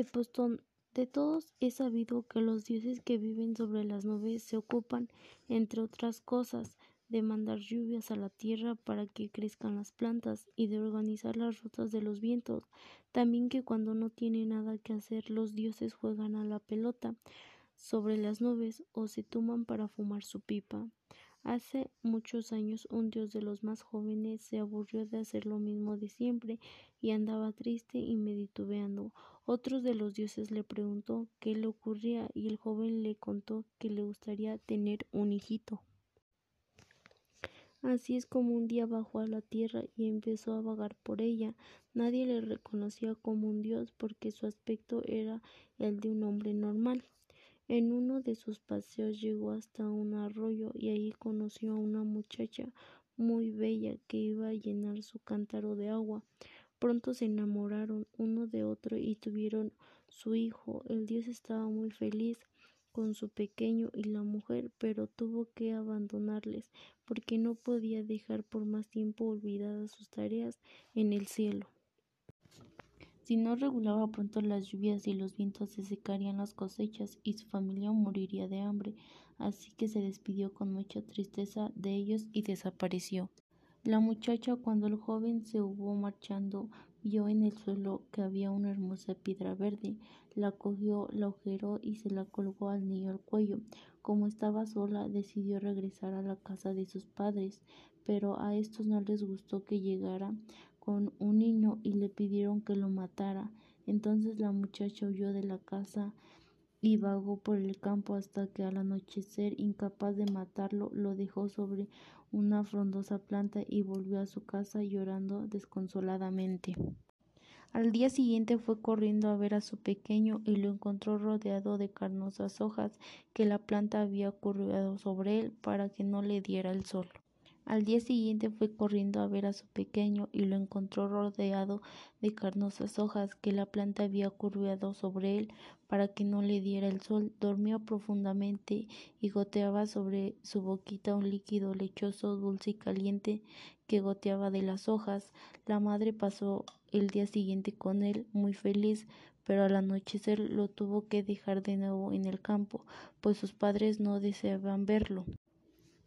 Tepostón, de todos es sabido que los dioses que viven sobre las nubes se ocupan, entre otras cosas, de mandar lluvias a la tierra para que crezcan las plantas y de organizar las rutas de los vientos. También que cuando no tienen nada que hacer los dioses juegan a la pelota sobre las nubes o se toman para fumar su pipa. Hace muchos años un dios de los más jóvenes se aburrió de hacer lo mismo de siempre y andaba triste y meditubeando. Otro de los dioses le preguntó qué le ocurría y el joven le contó que le gustaría tener un hijito. Así es como un día bajó a la tierra y empezó a vagar por ella. Nadie le reconocía como un dios porque su aspecto era el de un hombre normal. En uno de sus paseos llegó hasta un arroyo y allí conoció a una muchacha muy bella que iba a llenar su cántaro de agua. Pronto se enamoraron uno de otro y tuvieron su hijo. El dios estaba muy feliz con su pequeño y la mujer, pero tuvo que abandonarles porque no podía dejar por más tiempo olvidadas sus tareas en el cielo. Si no regulaba pronto las lluvias y los vientos se secarían las cosechas y su familia moriría de hambre, así que se despidió con mucha tristeza de ellos y desapareció. La muchacha cuando el joven se hubo marchando vio en el suelo que había una hermosa piedra verde, la cogió, la agujeró y se la colgó al niño al cuello. Como estaba sola, decidió regresar a la casa de sus padres, pero a estos no les gustó que llegara con un niño y le pidieron que lo matara. Entonces la muchacha huyó de la casa y vagó por el campo hasta que al anochecer, incapaz de matarlo, lo dejó sobre una frondosa planta y volvió a su casa llorando desconsoladamente. Al día siguiente fue corriendo a ver a su pequeño y lo encontró rodeado de carnosas hojas que la planta había curvado sobre él para que no le diera el sol. Al día siguiente fue corriendo a ver a su pequeño y lo encontró rodeado de carnosas hojas que la planta había curveado sobre él para que no le diera el sol. Dormía profundamente y goteaba sobre su boquita un líquido lechoso, dulce y caliente que goteaba de las hojas. La madre pasó el día siguiente con él, muy feliz, pero al anochecer lo tuvo que dejar de nuevo en el campo, pues sus padres no deseaban verlo.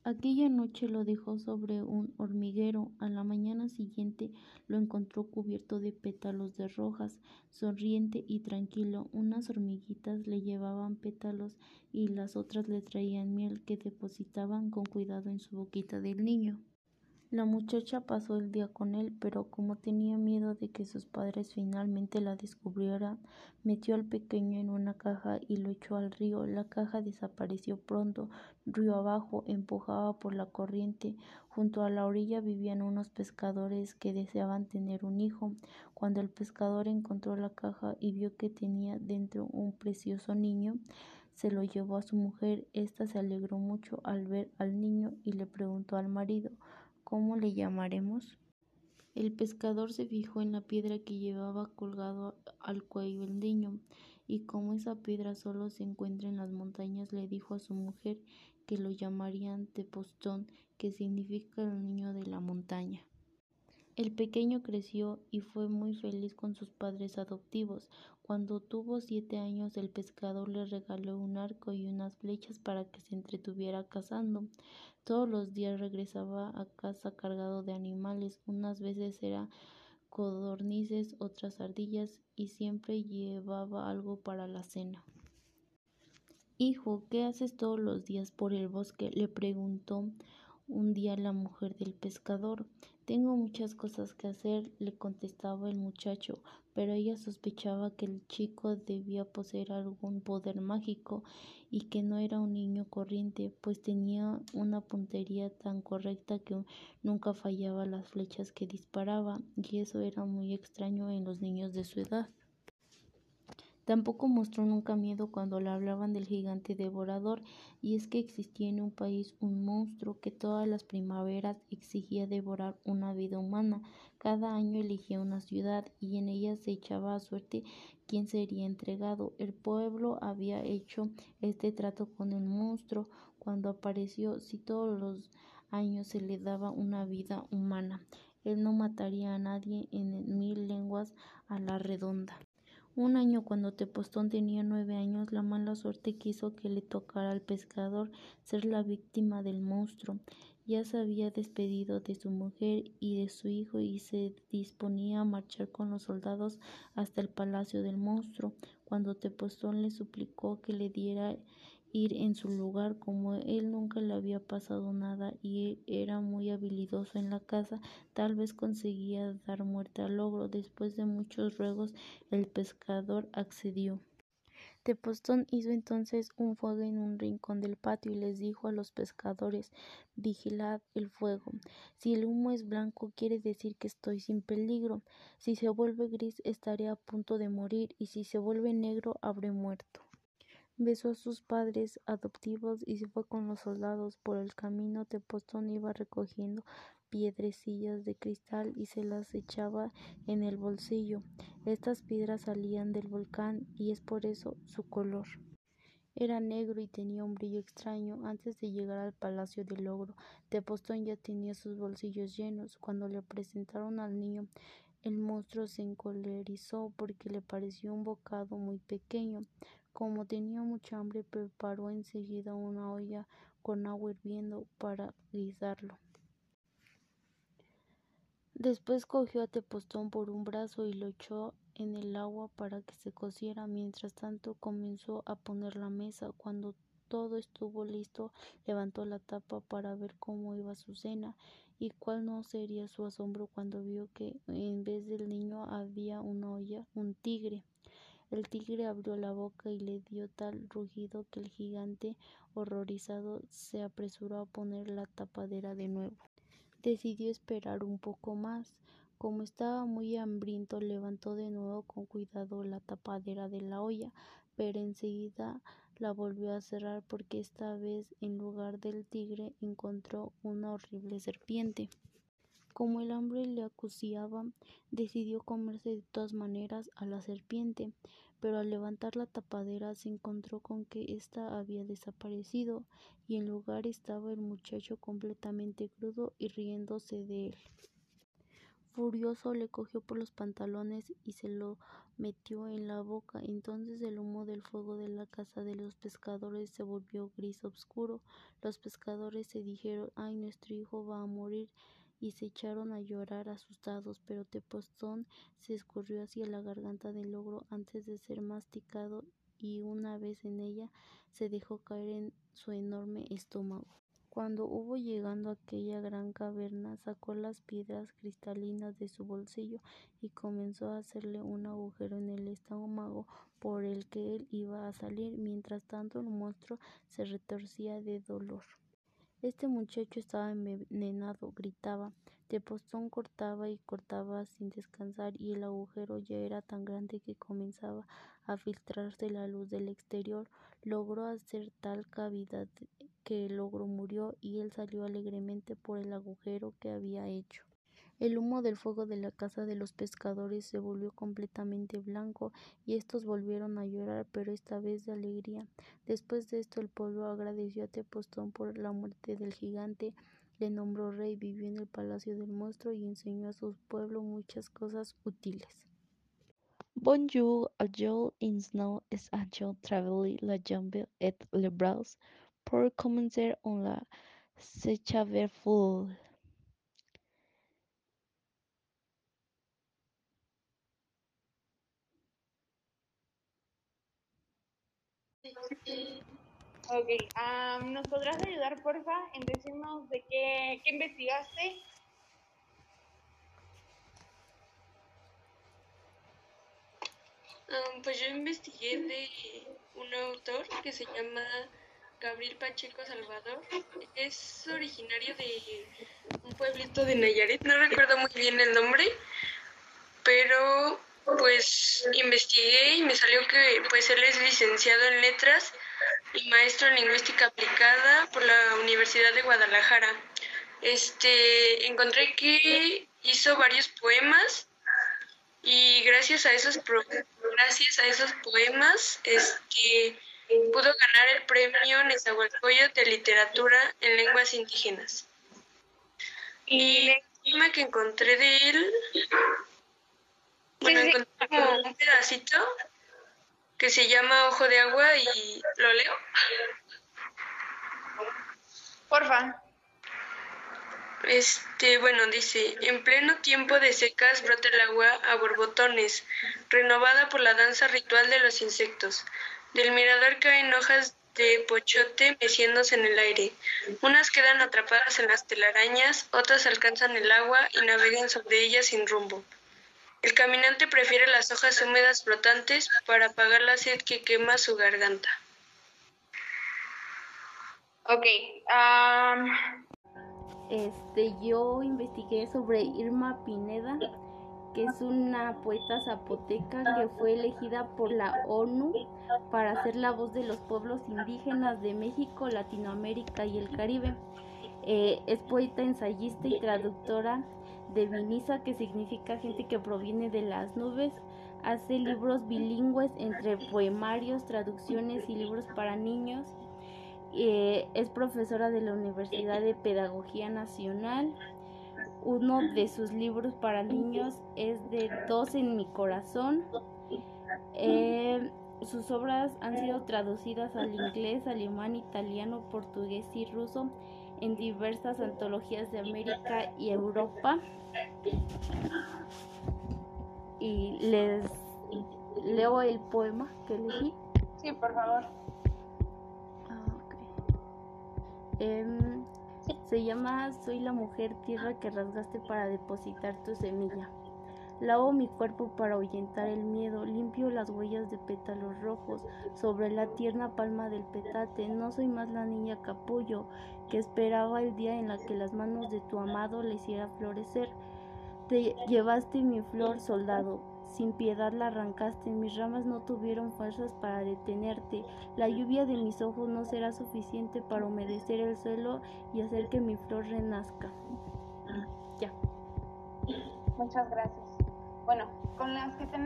Aquella noche lo dejó sobre un hormiguero. A la mañana siguiente lo encontró cubierto de pétalos de rojas, sonriente y tranquilo. Unas hormiguitas le llevaban pétalos y las otras le traían miel que depositaban con cuidado en su boquita del niño. La muchacha pasó el día con él, pero como tenía miedo de que sus padres finalmente la descubrieran, metió al pequeño en una caja y lo echó al río. La caja desapareció pronto, río abajo, empujada por la corriente. Junto a la orilla vivían unos pescadores que deseaban tener un hijo. Cuando el pescador encontró la caja y vio que tenía dentro un precioso niño, se lo llevó a su mujer. Esta se alegró mucho al ver al niño y le preguntó al marido ¿Cómo le llamaremos? El pescador se fijó en la piedra que llevaba colgado al cuello el niño, y como esa piedra solo se encuentra en las montañas, le dijo a su mujer que lo llamarían Tepostón, que significa el niño de la montaña. El pequeño creció y fue muy feliz con sus padres adoptivos. Cuando tuvo siete años, el pescador le regaló un arco y unas flechas para que se entretuviera cazando. Todos los días regresaba a casa cargado de animales. Unas veces era codornices, otras ardillas y siempre llevaba algo para la cena. Hijo, ¿qué haces todos los días por el bosque? le preguntó un día la mujer del pescador. Tengo muchas cosas que hacer, le contestaba el muchacho, pero ella sospechaba que el chico debía poseer algún poder mágico y que no era un niño corriente, pues tenía una puntería tan correcta que nunca fallaba las flechas que disparaba, y eso era muy extraño en los niños de su edad. Tampoco mostró nunca miedo cuando le hablaban del gigante devorador, y es que existía en un país un monstruo que todas las primaveras exigía devorar una vida humana. Cada año elegía una ciudad y en ella se echaba a suerte quién sería entregado. El pueblo había hecho este trato con el monstruo cuando apareció. Si todos los años se le daba una vida humana, él no mataría a nadie en mil lenguas a la redonda. Un año cuando Tepostón tenía nueve años, la mala suerte quiso que le tocara al pescador ser la víctima del monstruo. Ya se había despedido de su mujer y de su hijo y se disponía a marchar con los soldados hasta el palacio del monstruo, cuando Tepostón le suplicó que le diera ir en su lugar, como él nunca le había pasado nada y era muy habilidoso en la caza, tal vez conseguía dar muerte al logro. Después de muchos ruegos, el pescador accedió. Tepostón hizo entonces un fuego en un rincón del patio y les dijo a los pescadores Vigilad el fuego. Si el humo es blanco quiere decir que estoy sin peligro. Si se vuelve gris estaré a punto de morir y si se vuelve negro habré muerto. Besó a sus padres adoptivos y se fue con los soldados. Por el camino Tepostón iba recogiendo piedrecillas de cristal y se las echaba en el bolsillo. Estas piedras salían del volcán y es por eso su color. Era negro y tenía un brillo extraño. Antes de llegar al palacio del ogro, Tepostón ya tenía sus bolsillos llenos. Cuando le presentaron al niño, el monstruo se encolerizó porque le pareció un bocado muy pequeño. Como tenía mucha hambre, preparó enseguida una olla con agua hirviendo para guisarlo. Después cogió a Tepostón por un brazo y lo echó en el agua para que se cociera. Mientras tanto comenzó a poner la mesa. Cuando todo estuvo listo, levantó la tapa para ver cómo iba su cena. Y cuál no sería su asombro cuando vio que en vez del niño había una olla, un tigre. El tigre abrió la boca y le dio tal rugido que el gigante, horrorizado, se apresuró a poner la tapadera de nuevo. Decidió esperar un poco más. Como estaba muy hambriento, levantó de nuevo con cuidado la tapadera de la olla, pero enseguida la volvió a cerrar porque esta vez en lugar del tigre encontró una horrible serpiente. Como el hambre le acuciaba, decidió comerse de todas maneras a la serpiente, pero al levantar la tapadera se encontró con que ésta había desaparecido y en lugar estaba el muchacho completamente crudo y riéndose de él. Furioso le cogió por los pantalones y se lo metió en la boca. Entonces el humo del fuego de la casa de los pescadores se volvió gris oscuro. Los pescadores se dijeron ay nuestro hijo va a morir y se echaron a llorar asustados, pero Tepostón se escurrió hacia la garganta del ogro antes de ser masticado y una vez en ella se dejó caer en su enorme estómago. Cuando hubo llegando a aquella gran caverna, sacó las piedras cristalinas de su bolsillo y comenzó a hacerle un agujero en el estómago por el que él iba a salir. Mientras tanto, el monstruo se retorcía de dolor. Este muchacho estaba envenenado, gritaba. Tepostón cortaba y cortaba sin descansar y el agujero ya era tan grande que comenzaba a filtrarse la luz del exterior. Logró hacer tal cavidad que el ogro murió y él salió alegremente por el agujero que había hecho. El humo del fuego de la casa de los pescadores se volvió completamente blanco y estos volvieron a llorar, pero esta vez de alegría. Después de esto el pueblo agradeció a Tepostón por la muerte del gigante, le nombró rey, vivió en el palacio del monstruo y enseñó a su pueblo muchas cosas útiles. Bonjour, aujourd'hui nous allons traverser la jambe et les bras pour commencer on la full. Ok, ¿nos podrás ayudar, porfa, en decirnos de qué, qué investigaste? pues yo investigué de un autor que se llama Gabriel Pacheco Salvador. Es originario de un pueblito de Nayarit, no recuerdo muy bien el nombre, pero pues investigué y me salió que pues él es licenciado en letras y maestro en lingüística aplicada por la Universidad de Guadalajara. Este, encontré que hizo varios poemas y gracias a esos gracias a esos poemas este pudo ganar el premio Nezahualcóyotl de literatura en lenguas indígenas. Y el poema que encontré de él Bueno, sí. encontré como que se llama Ojo de Agua y lo leo. Porfa. Este, bueno, dice, en pleno tiempo de secas brota el agua a borbotones, renovada por la danza ritual de los insectos. Del mirador caen hojas de pochote meciéndose en el aire. Unas quedan atrapadas en las telarañas, otras alcanzan el agua y navegan sobre ellas sin rumbo. El caminante prefiere las hojas húmedas flotantes para apagar la sed que quema su garganta. Ok. Este, yo investigué sobre Irma Pineda, que es una poeta zapoteca que fue elegida por la ONU para ser la voz de los pueblos indígenas de México, Latinoamérica y el Caribe. Eh, es poeta, ensayista y traductora de Vinisa, que significa gente que proviene de las nubes. Hace libros bilingües entre poemarios, traducciones y libros para niños. Eh, es profesora de la Universidad de Pedagogía Nacional. Uno de sus libros para niños es de Dos en mi corazón. Eh, sus obras han sido traducidas al inglés, alemán, italiano, portugués y ruso en diversas antologías de América y Europa. Y les leo el poema que elegí. sí, por favor. Ah. Em, se llama Soy la mujer tierra que rasgaste para depositar tu semilla. Lavo mi cuerpo para ahuyentar el miedo, limpio las huellas de pétalos rojos sobre la tierna palma del petate. No soy más la niña capullo que esperaba el día en la que las manos de tu amado le hiciera florecer. Te llevaste mi flor, soldado, sin piedad la arrancaste, mis ramas no tuvieron fuerzas para detenerte. La lluvia de mis ojos no será suficiente para humedecer el suelo y hacer que mi flor renazca. Ya. Muchas gracias. Bueno, con las que tenemos.